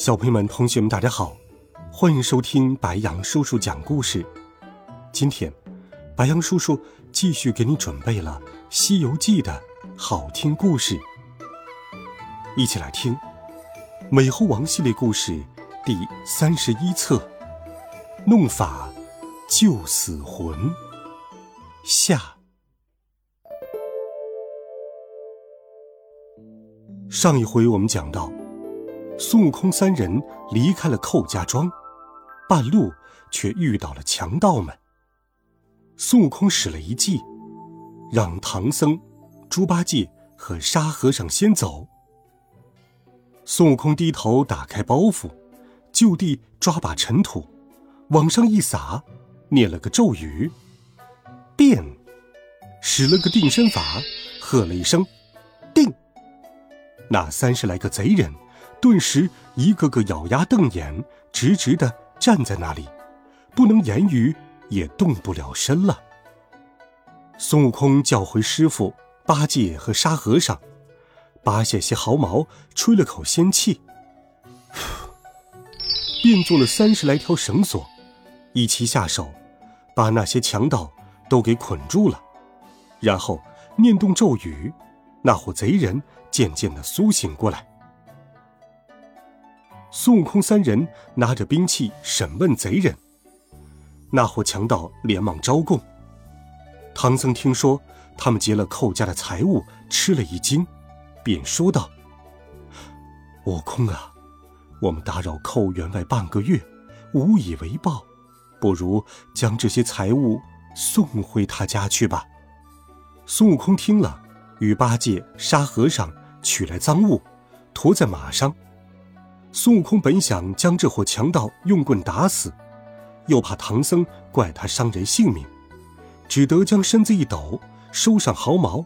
小朋友们、同学们，大家好，欢迎收听白杨叔叔讲故事。今天，白杨叔叔继续给你准备了《西游记》的好听故事，一起来听《美猴王》系列故事第三十一册《弄法救死魂》下。上一回我们讲到。孙悟空三人离开了寇家庄，半路却遇到了强盗们。孙悟空使了一计，让唐僧、猪八戒和沙和尚先走。孙悟空低头打开包袱，就地抓把尘土，往上一撒，念了个咒语，变，使了个定身法，喝了一声，定。那三十来个贼人。顿时，一个个咬牙瞪眼，直直的站在那里，不能言语，也动不了身了。孙悟空叫回师傅八戒和沙和尚，拔下些毫毛，吹了口仙气，变做了三十来条绳索，一齐下手，把那些强盗都给捆住了。然后念动咒语，那伙贼人渐渐的苏醒过来。孙悟空三人拿着兵器审问贼人，那伙强盗连忙招供。唐僧听说他们劫了寇家的财物，吃了一惊，便说道：“悟空啊，我们打扰寇员外半个月，无以为报，不如将这些财物送回他家去吧。”孙悟空听了，与八戒、沙和尚取来赃物，驮在马上。孙悟空本想将这伙强盗用棍打死，又怕唐僧怪他伤人性命，只得将身子一抖，收上毫毛。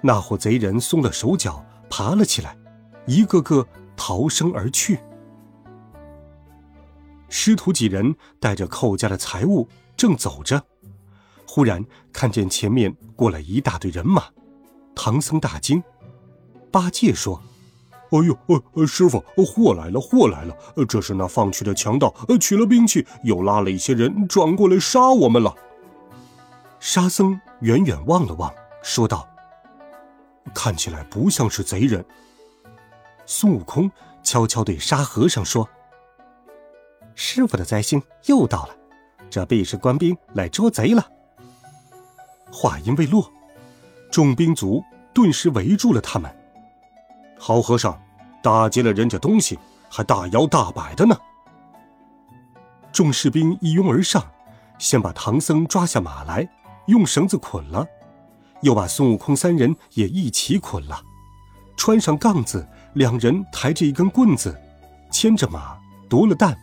那伙贼人松了手脚，爬了起来，一个个逃生而去。师徒几人带着寇家的财物正走着，忽然看见前面过来一大堆人马，唐僧大惊。八戒说。哎呦，呃呃，师傅，货来了，货来了！这是那放去的强盗，取了兵器，又拉了一些人转过来杀我们了。沙僧远远望了望，说道：“看起来不像是贼人。”孙悟空悄悄对沙和尚说：“师傅的灾星又到了，这必是官兵来捉贼了。”话音未落，众兵卒顿时围住了他们。好和尚，打劫了人家东西，还大摇大摆的呢。众士兵一拥而上，先把唐僧抓下马来，用绳子捆了，又把孙悟空三人也一起捆了，穿上杠子，两人抬着一根棍子，牵着马，夺了担，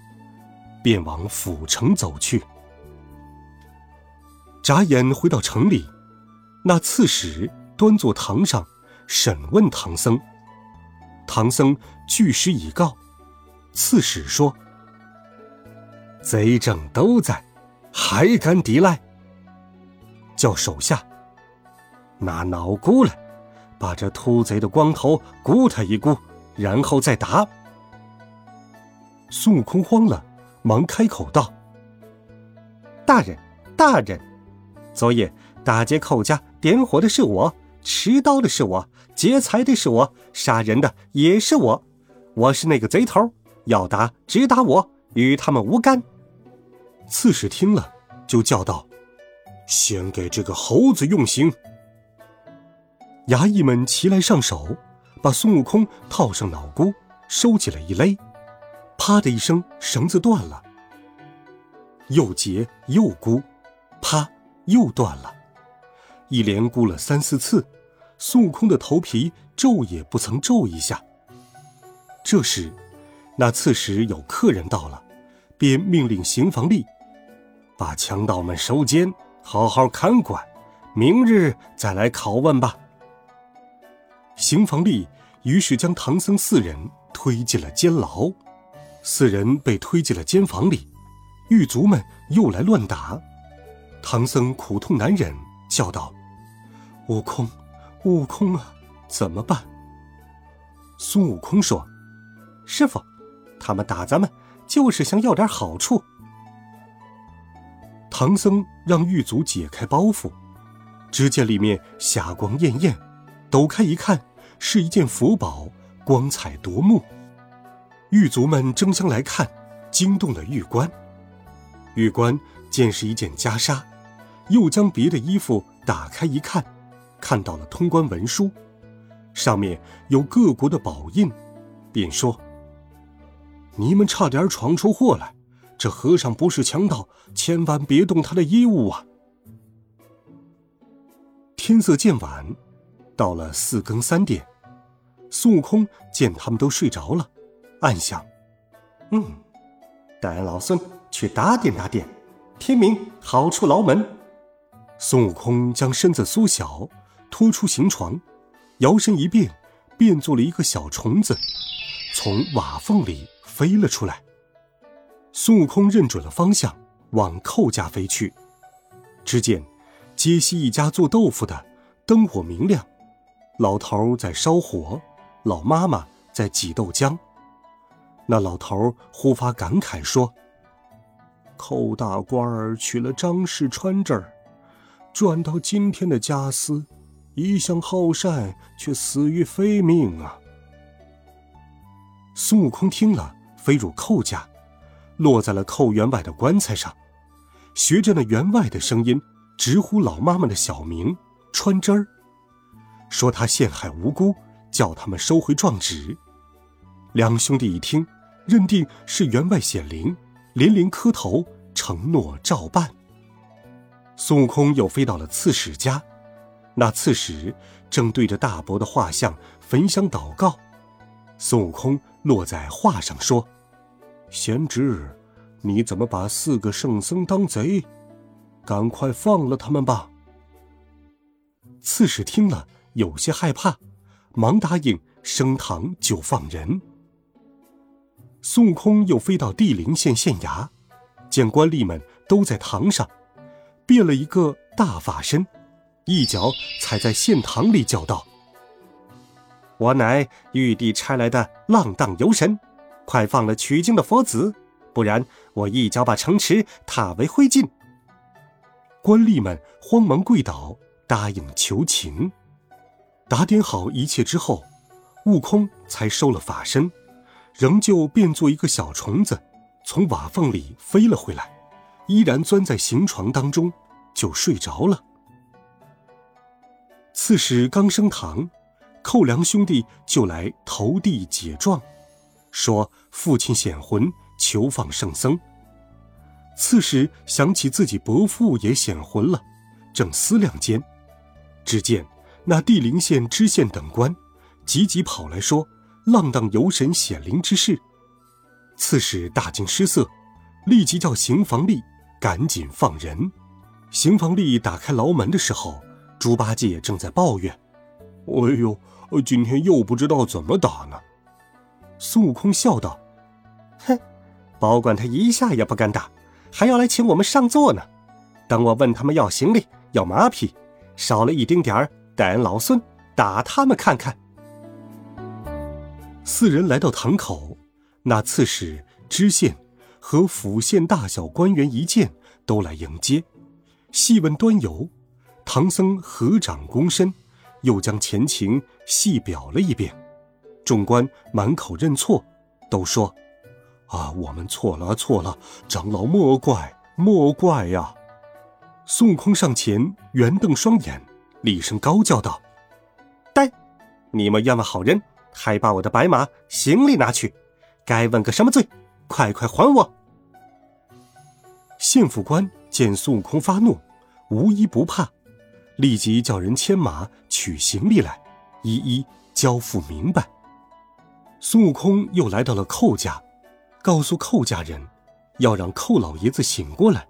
便往府城走去。眨眼回到城里，那刺史端坐堂上，审问唐僧。唐僧据实以告，刺史说：“贼证都在，还敢抵赖？叫手下拿脑箍来，把这秃贼的光头箍他一箍，然后再打。”孙悟空慌了，忙开口道：“大人，大人，昨夜打劫寇家，点火的是我。”持刀的是我，劫财的是我，杀人的也是我。我是那个贼头，要打只打我，与他们无干。刺史听了，就叫道：“先给这个猴子用刑。”衙役们齐来上手，把孙悟空套上脑箍，收起来一勒，啪的一声，绳子断了。又结又箍，啪，又断了。一连箍了三四次。孙悟空的头皮皱也不曾皱一下。这时，那刺史有客人到了，便命令刑房吏把强盗们收监，好好看管，明日再来拷问吧。刑房吏于是将唐僧四人推进了监牢，四人被推进了监房里，狱卒们又来乱打，唐僧苦痛难忍，叫道：“悟空，悟空啊，怎么办？”孙悟空说：“师傅，他们打咱们，就是想要点好处。”唐僧让狱卒解开包袱，只见里面霞光艳艳，抖开一看，是一件佛宝，光彩夺目。狱卒们争相来看，惊动了狱官。狱官见是一件袈裟，又将别的衣服打开一看，看到了通关文书。上面有各国的宝印，便说：“你们差点闯出祸来，这和尚不是强盗，千万别动他的衣物啊！”天色渐晚，到了四更三点，孙悟空见他们都睡着了，暗想：“嗯，带俺老孙去打点打点，天明好出牢门。”孙悟空将身子缩小，拖出行床。摇身一变，变做了一个小虫子，从瓦缝里飞了出来。孙悟空认准了方向，往寇家飞去。只见街西一家做豆腐的灯火明亮，老头在烧火，老妈妈在挤豆浆。那老头忽发感慨说：“寇大官儿娶了张氏川这儿，赚到今天的家私。”一向好善，却死于非命啊！孙悟空听了，飞入寇家，落在了寇员外的棺材上，学着那员外的声音，直呼老妈妈的小名川枝儿，说他陷害无辜，叫他们收回状纸。两兄弟一听，认定是员外显灵，连连磕头承诺照办。孙悟空又飞到了刺史家。那刺史正对着大伯的画像焚香祷告，孙悟空落在画上说：“贤侄，你怎么把四个圣僧当贼？赶快放了他们吧。”刺史听了有些害怕，忙答应升堂就放人。孙悟空又飞到地灵县县衙，见官吏们都在堂上，变了一个大法身。一脚踩在县堂里，叫道：“我乃玉帝差来的浪荡游神，快放了取经的佛子，不然我一脚把城池踏为灰烬。”官吏们慌忙跪倒，答应求情。打点好一切之后，悟空才收了法身，仍旧变作一个小虫子，从瓦缝里飞了回来，依然钻在行床当中，就睡着了。刺史刚升堂，寇良兄弟就来投递解状，说父亲显魂，求放圣僧。刺史想起自己伯父也显魂了，正思量间，只见那地陵县知县等官急急跑来说浪荡游神显灵之事。刺史大惊失色，立即叫刑房吏赶紧放人。刑房吏打开牢门的时候。猪八戒正在抱怨：“哎呦，今天又不知道怎么打呢。”孙悟空笑道：“哼，保管他一下也不敢打，还要来请我们上座呢。等我问他们要行李、要马匹，少了一丁点儿，待俺老孙打他们看看。”四人来到堂口，那刺史、知县和府县大小官员一见，都来迎接，细问端由。唐僧合掌躬身，又将前情细表了一遍。众官满口认错，都说：“啊，我们错了，错了，长老莫怪，莫怪呀！”孙悟空上前圆瞪双眼，厉声高叫道：“呆！你们冤枉好人，还把我的白马行李拿去，该问个什么罪？快快还我！”县府官见孙悟空发怒，无一不怕。立即叫人牵马取行李来，一一交付明白。孙悟空又来到了寇家，告诉寇家人，要让寇老爷子醒过来。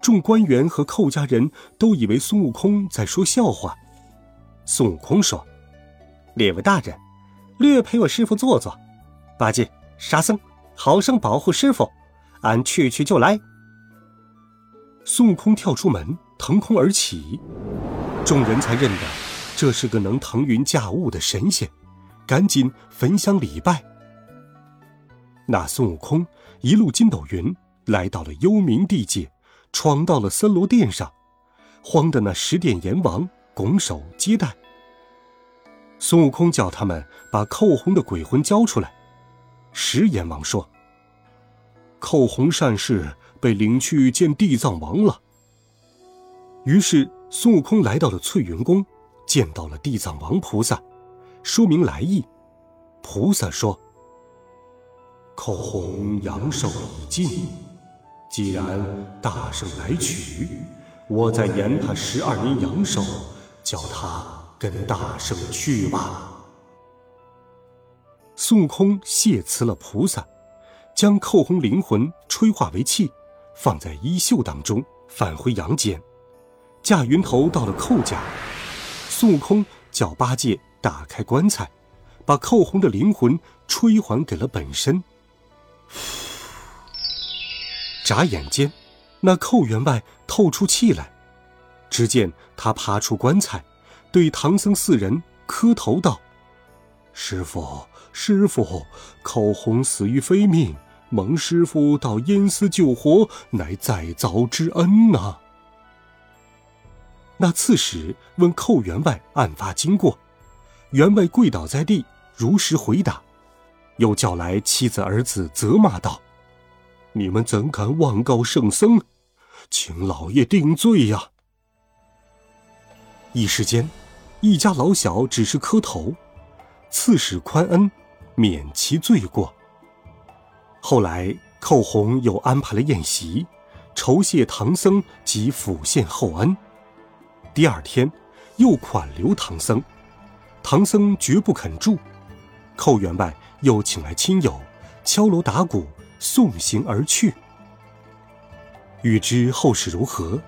众官员和寇家人都以为孙悟空在说笑话。孙悟空说：“列位大人，略陪我师傅坐坐。八戒、沙僧，好生保护师傅，俺去去就来。”孙悟空跳出门，腾空而起，众人才认得这是个能腾云驾雾的神仙，赶紧焚香礼拜。那孙悟空一路筋斗云，来到了幽冥地界，闯到了森罗殿上，慌得那十殿阎王拱手接待。孙悟空叫他们把寇洪的鬼魂交出来。十阎王说：“寇洪善事。”被领去见地藏王了。于是孙悟空来到了翠云宫，见到了地藏王菩萨，说明来意。菩萨说：“寇洪阳寿已尽，既然大圣来取，我再延他十二年阳寿，叫他跟大圣去吧。”孙悟空谢辞了菩萨，将寇洪灵魂吹化为气。放在衣袖当中，返回阳间，驾云头到了寇家。孙悟空叫八戒打开棺材，把寇洪的灵魂吹还给了本身。眨眼间，那寇员外透出气来。只见他爬出棺材，对唐僧四人磕头道：“师傅，师傅，寇洪死于非命。”蒙师傅到阴司救活，乃再造之恩呐。那刺史问寇员外案发经过，员外跪倒在地，如实回答，又叫来妻子儿子，责骂道：“你们怎敢妄告圣僧？请老爷定罪呀！”一时间，一家老小只是磕头，刺史宽恩，免其罪过。后来，寇洪又安排了宴席，酬谢唐僧及府县厚恩。第二天，又款留唐僧，唐僧绝不肯住。寇员外又请来亲友，敲锣打鼓送行而去。欲知后事如何，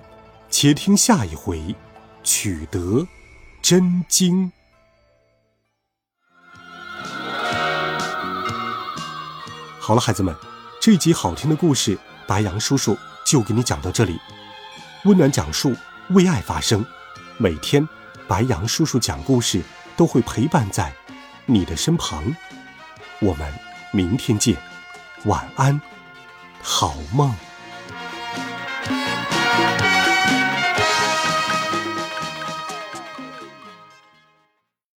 且听下一回，取得真经。好了，孩子们，这集好听的故事，白杨叔叔就给你讲到这里。温暖讲述，为爱发声。每天，白杨叔叔讲故事都会陪伴在你的身旁。我们明天见，晚安，好梦。